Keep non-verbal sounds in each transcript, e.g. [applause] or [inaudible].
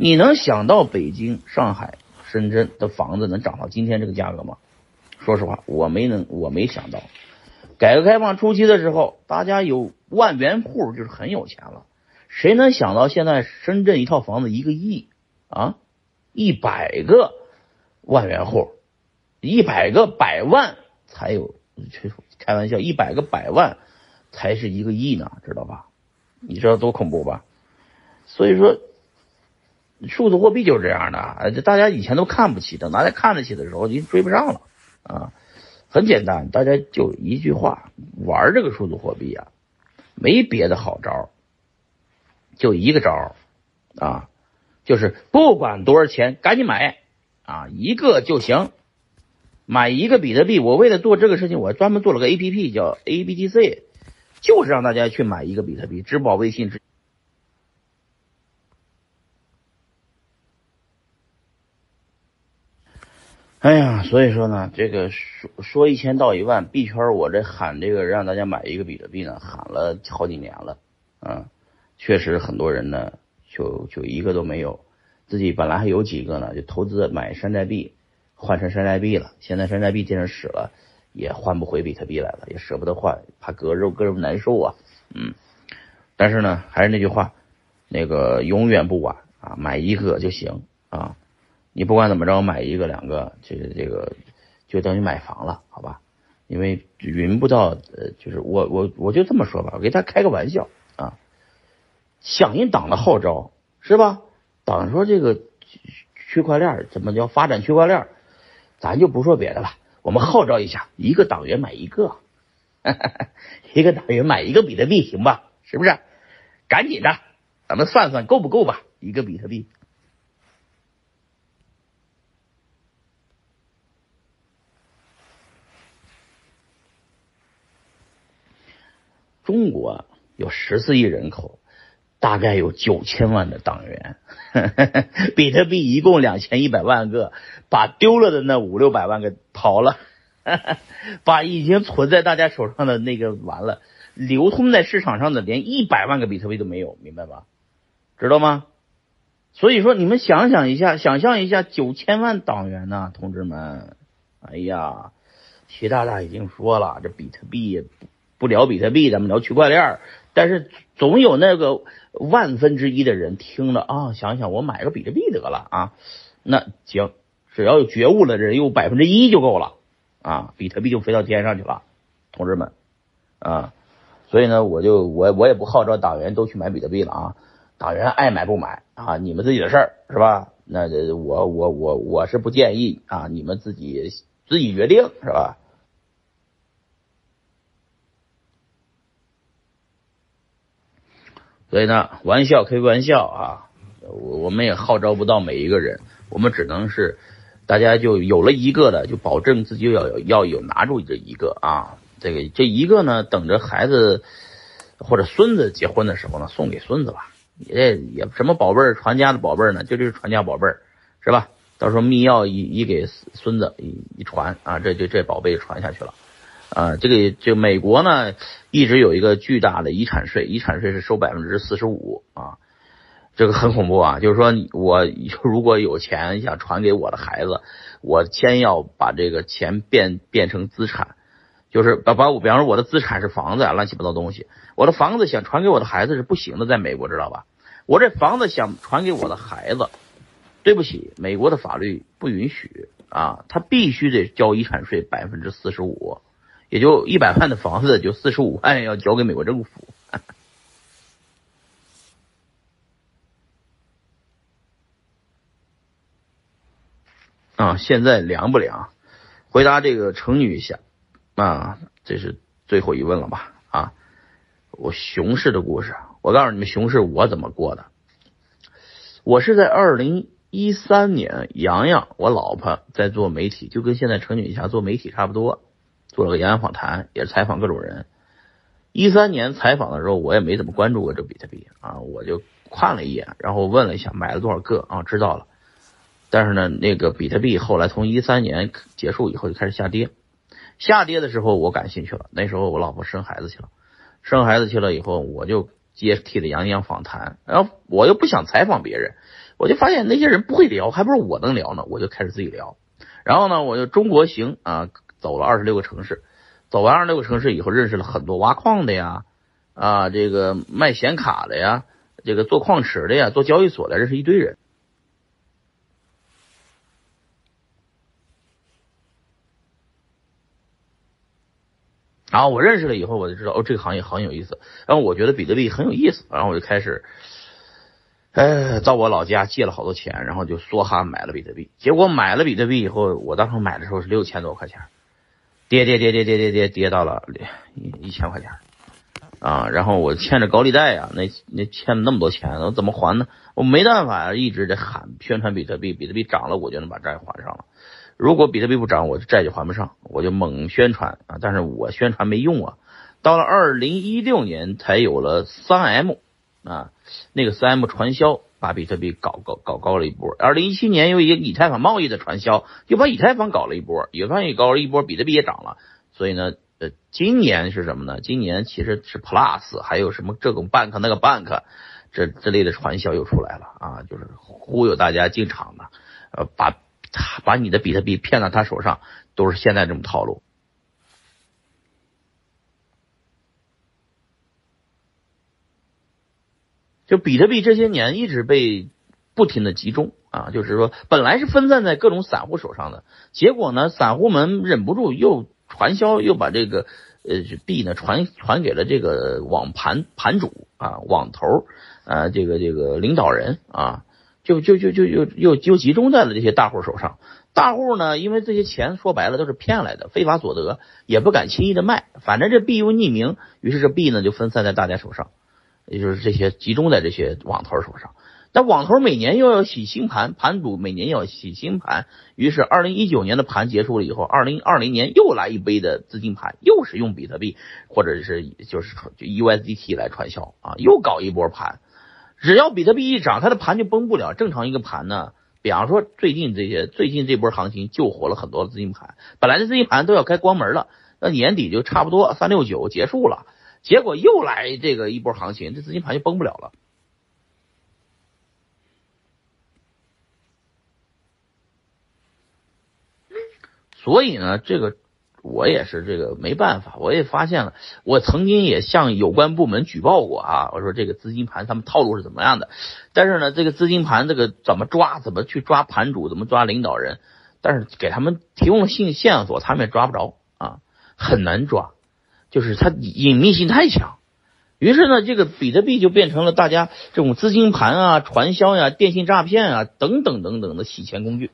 你能想到北京、上海、深圳的房子能涨到今天这个价格吗？说实话，我没能，我没想到。改革开放初期的时候，大家有万元户就是很有钱了。谁能想到现在深圳一套房子一个亿啊？一百个万元户，一百个百万才有，开玩笑，一百个百万才是一个亿呢，知道吧？你知道多恐怖吧？所以说，数字货币就是这样的，这大家以前都看不起，等大家看得起的时候，已经追不上了啊。很简单，大家就一句话：玩这个数字货币啊，没别的好招，就一个招啊，就是不管多少钱，赶紧买啊，一个就行，买一个比特币。我为了做这个事情，我专门做了个 A P P，叫 A B T C，就是让大家去买一个比特币，支付宝、微信支。哎呀，所以说呢，这个说说一千道一万，币圈我这喊这个让大家买一个比特币呢，喊了好几年了，嗯，确实很多人呢就就一个都没有，自己本来还有几个呢，就投资买山寨币，换成山寨币了，现在山寨币进成屎了，也换不回比特币来了，也舍不得换，怕割肉割肉难受啊，嗯，但是呢，还是那句话，那个永远不晚啊，买一个就行啊。你不管怎么着，买一个两个，这个这个就等于买房了，好吧？因为云不到，呃，就是我我我就这么说吧，我给他开个玩笑啊，响应党的号召是吧？党说这个区块链怎么叫发展区块链？咱就不说别的了，我们号召一下，一个党员买一个，[laughs] 一个党员买一个比特币，行吧？是不是？赶紧的，咱们算算够不够吧？一个比特币。中国有十四亿人口，大概有九千万的党员，[laughs] 比特币一共两千一百万个，把丢了的那五六百万个刨了，[laughs] 把已经存在大家手上的那个完了，流通在市场上的连一百万个比特币都没有，明白吧？知道吗？所以说你们想想一下，想象一下九千万党员呐，同志们，哎呀，习大大已经说了，这比特币。不聊比特币，咱们聊区块链。但是总有那个万分之一的人听了啊，想想我买个比特币得了啊。那行，只要有觉悟的人有百分之一就够了啊，比特币就飞到天上去了，同志们啊。所以呢，我就我我也不号召党员都去买比特币了啊，党员爱买不买啊，你们自己的事儿是吧？那我我我我是不建议啊，你们自己自己决定是吧？所以呢，玩笑开玩笑啊，我我们也号召不到每一个人，我们只能是大家就有了一个的，就保证自己要有要有拿住这一个啊，这个这一个呢，等着孩子或者孙子结婚的时候呢，送给孙子吧，也也什么宝贝儿传家的宝贝儿呢，就这是传家宝贝儿，是吧？到时候密钥一一给孙子一一传啊，这就这宝贝传下去了。啊，这个就美国呢，一直有一个巨大的遗产税，遗产税是收百分之四十五啊，这个很恐怖啊。就是说我 [laughs] 如果有钱想传给我的孩子，我先要把这个钱变变成资产，就是把把我，比方说我的资产是房子啊，乱七八糟东西，我的房子想传给我的孩子是不行的，在美国知道吧？我这房子想传给我的孩子，对不起，美国的法律不允许啊，他必须得交遗产税百分之四十五。也就一百万的房子，就四十五万要交给美国政府。[laughs] 啊，现在凉不凉？回答这个程女侠啊，这是最后一问了吧？啊，我熊市的故事，我告诉你们熊市我怎么过的。我是在二零一三年，洋洋我老婆在做媒体，就跟现在程女侠做媒体差不多。做了个演讲访谈，也是采访各种人。一三年采访的时候，我也没怎么关注过这比特币啊，我就看了一眼，然后问了一下买了多少个啊，知道了。但是呢，那个比特币后来从一三年结束以后就开始下跌，下跌的时候我感兴趣了。那时候我老婆生孩子去了，生孩子去了以后，我就接替了杨洋访谈，然后我又不想采访别人，我就发现那些人不会聊，还不如我能聊呢，我就开始自己聊。然后呢，我就中国行啊，走了二十六个城市，走完二十六个城市以后，认识了很多挖矿的呀，啊，这个卖显卡的呀，这个做矿池的呀，做交易所的，认识一堆人。然后我认识了以后，我就知道哦，这个行业很有意思。然后我觉得比特币很有意思，然后我就开始，呃，到我老家借了好多钱，然后就梭哈买了比特币。结果买了比特币以后，我当时买的时候是六千多块钱，跌跌跌跌跌跌跌跌到了一一千块钱啊！然后我欠着高利贷呀，那那欠了那么多钱，我怎么还呢？我没办法呀，一直在喊宣传比特币，比特币涨了，我就能把债还上了。如果比特币不涨，我的债就还不上，我就猛宣传啊！但是我宣传没用啊。到了二零一六年才有了三 M 啊，那个三 M 传销把比特币搞搞搞高了一波。二零一七年有一个以太坊贸易的传销，又把以太坊搞了一波，以太坊也搞了一波，比特币也涨了。所以呢，呃，今年是什么呢？今年其实是 Plus，还有什么这种 bank 那个 bank，这这类的传销又出来了啊，就是忽悠大家进场的，呃，把。把你的比特币骗到他手上，都是现在这种套路。就比特币这些年一直被不停的集中啊，就是说本来是分散在各种散户手上的，结果呢，散户们忍不住又传销，又把这个呃币呢传传给了这个网盘盘主啊、网头啊、这个这个领导人啊。就就就就又又又集中在了这些大户手上，大户呢，因为这些钱说白了都是骗来的，非法所得，也不敢轻易的卖，反正这币又匿名，于是这币呢就分散在大家手上，也就是这些集中在这些网头手上。但网头每年又要洗新盘，盘主每年要洗新盘，于是二零一九年的盘结束了以后，二零二零年又来一杯的资金盘，又是用比特币或者是就是 USDT 来传销啊，又搞一波盘。只要比特币一涨，它的盘就崩不了。正常一个盘呢，比方说最近这些最近这波行情救活了很多资金盘，本来的资金盘都要该关门了，那年底就差不多三六九结束了，结果又来这个一波行情，这资金盘就崩不了了。所以呢，这个。我也是这个没办法，我也发现了，我曾经也向有关部门举报过啊，我说这个资金盘他们套路是怎么样的，但是呢，这个资金盘这个怎么抓，怎么去抓盘主，怎么抓领导人，但是给他们提供信线索，他们也抓不着啊，很难抓，就是它隐秘性太强，于是呢，这个比特币就变成了大家这种资金盘啊、传销呀、电信诈骗啊等等等等的洗钱工具。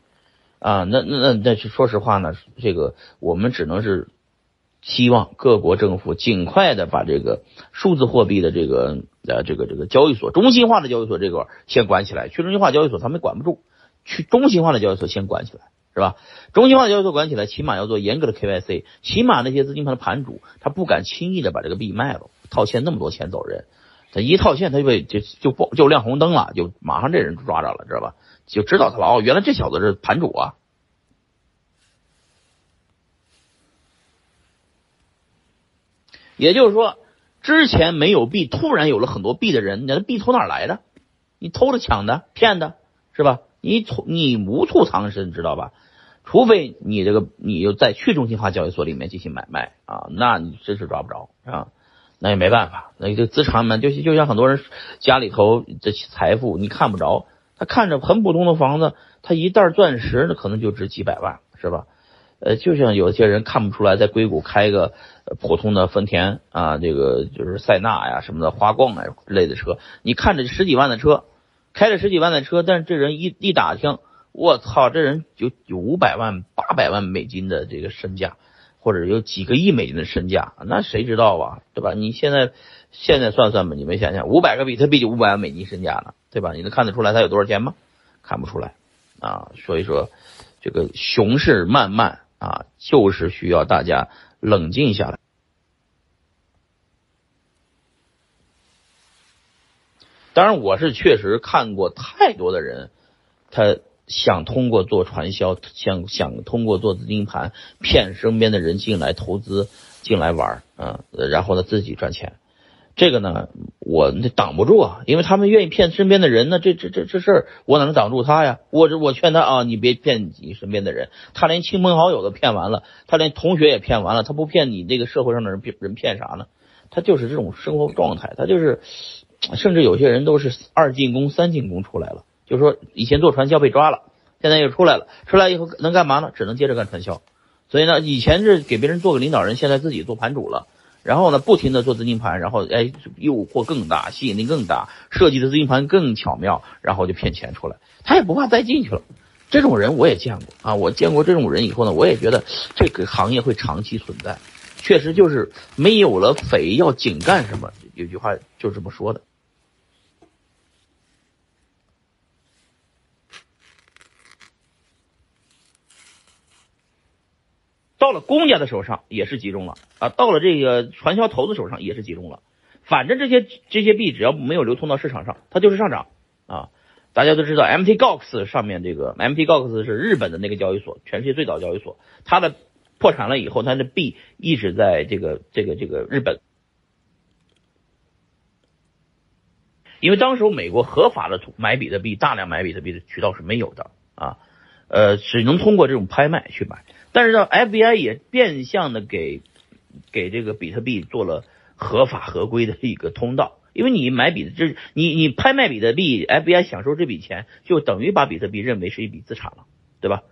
啊，那那那那，说实话呢，这个我们只能是希望各国政府尽快的把这个数字货币的这个呃这个这个交易所中心化的交易所这块先管起来，去中心化交易所他们管不住，去中心化的交易所先管起来，是吧？中心化交易所管起来，起码要做严格的 KYC，起码那些资金盘的盘主他不敢轻易的把这个币卖了，套现那么多钱走人，他一套现他就被就就就亮红灯了，就马上这人抓着了，知道吧？就知道他了哦，原来这小子是盘主啊！也就是说，之前没有币，突然有了很多币的人，你的币从哪来的？你偷的、抢的、骗的，是吧？你从你无处藏身，知道吧？除非你这个你又在去中心化交易所里面进行买卖啊，那你真是抓不着啊，那也没办法。那这资产嘛，就就像很多人家里头这财富你看不着。他看着很普通的房子，他一袋钻石那可能就值几百万，是吧？呃，就像有些人看不出来，在硅谷开个普通的丰田啊，这个就是塞纳呀什么的，花冠啊之类的车，你看着十几万的车，开着十几万的车，但是这人一一打听，我操，这人有有五百万、八百万美金的这个身价，或者有几个亿美金的身价，那谁知道啊？对吧？你现在现在算算吧，你们想想，五百个比特币就五百万美金身价了。对吧？你能看得出来他有多少钱吗？看不出来啊！所以说，这个熊市漫漫啊，就是需要大家冷静下来。当然，我是确实看过太多的人，他想通过做传销，想想通过做资金盘骗身边的人进来投资、进来玩啊，然后呢自己赚钱。这个呢，我挡不住啊，因为他们愿意骗身边的人呢，这这这这事儿我哪能挡住他呀？我我劝他啊，你别骗你身边的人，他连亲朋好友都骗完了，他连同学也骗完了，他不骗你这个社会上的人骗人骗啥呢？他就是这种生活状态，他就是，甚至有些人都是二进宫三进宫出来了，就是说以前做传销被抓了，现在又出来了，出来以后能干嘛呢？只能接着干传销，所以呢，以前是给别人做个领导人，现在自己做盘主了。然后呢，不停的做资金盘，然后哎，诱惑更大，吸引力更大，设计的资金盘更巧妙，然后就骗钱出来。他也不怕再进去了。这种人我也见过啊，我见过这种人以后呢，我也觉得这个行业会长期存在。确实就是没有了匪要紧干什么，有句话就是这么说的。了公家的手上也是集中了啊，到了这个传销头子手上也是集中了。反正这些这些币只要没有流通到市场上，它就是上涨啊。大家都知道，MT Gox 上面这个 MT Gox 是日本的那个交易所，全世界最早交易所。它的破产了以后，它的币一直在这个这个这个日本，因为当时候美国合法的买比特币、大量买比特币的渠道是没有的啊，呃，只能通过这种拍卖去买。但是呢，FBI 也变相的给给这个比特币做了合法合规的一个通道，因为你买比特是你你拍卖比特币，FBI 享受这笔钱，就等于把比特币认为是一笔资产了，对吧？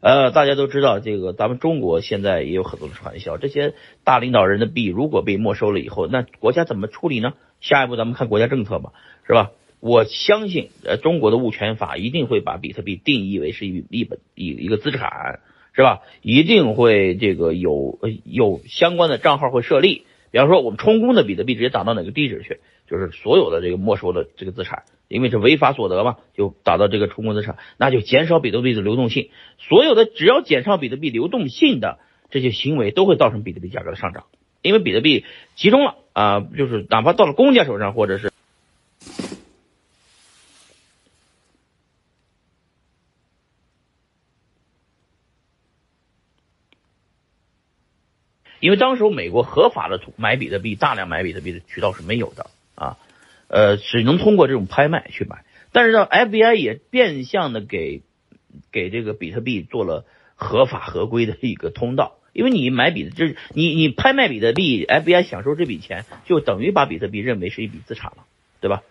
呃，大家都知道，这个咱们中国现在也有很多的传销，这些大领导人的币如果被没收了以后，那国家怎么处理呢？下一步咱们看国家政策吧，是吧？我相信，呃，中国的物权法一定会把比特币定义为是一一本一一个资产。是吧？一定会这个有有相关的账号会设立，比方说我们充公的比特币直接打到哪个地址去，就是所有的这个没收的这个资产，因为是违法所得嘛，就打到这个充公资产，那就减少比特币的流动性。所有的只要减少比特币流动性的这些行为，都会造成比特币价格的上涨，因为比特币集中了啊，就是哪怕到了公家手上，或者是。因为当时美国合法的买比特币、大量买比特币的渠道是没有的啊，呃，只能通过这种拍卖去买。但是呢，FBI 也变相的给给这个比特币做了合法合规的一个通道。因为你买比特就是你你拍卖比特币，FBI 享受这笔钱，就等于把比特币认为是一笔资产了，对吧？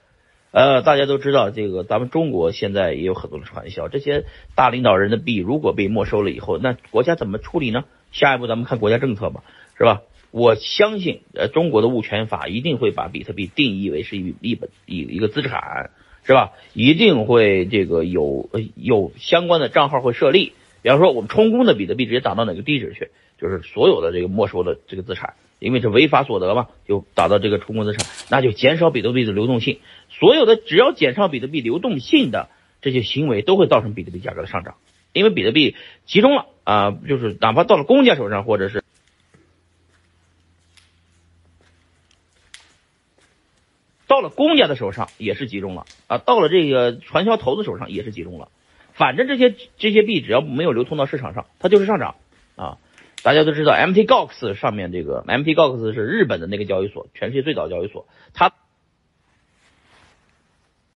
呃，大家都知道，这个咱们中国现在也有很多的传销，这些大领导人的币如果被没收了以后，那国家怎么处理呢？下一步咱们看国家政策吧。是吧？我相信，呃，中国的物权法一定会把比特币定义为是一一本一一个资产，是吧？一定会这个有有相关的账号会设立，比方说我们充公的比特币直接打到哪个地址去，就是所有的这个没收的这个资产，因为是违法所得嘛，就打到这个充公资产，那就减少比特币的流动性。所有的只要减少比特币流动性的这些行为，都会造成比特币价格的上涨，因为比特币集中了啊，就是哪怕到了公家手上，或者是。到了公家的手上也是集中了啊，到了这个传销头子手上也是集中了。反正这些这些币只要没有流通到市场上，它就是上涨啊。大家都知道，MT Gox 上面这个 MT Gox 是日本的那个交易所，全世界最早交易所，它。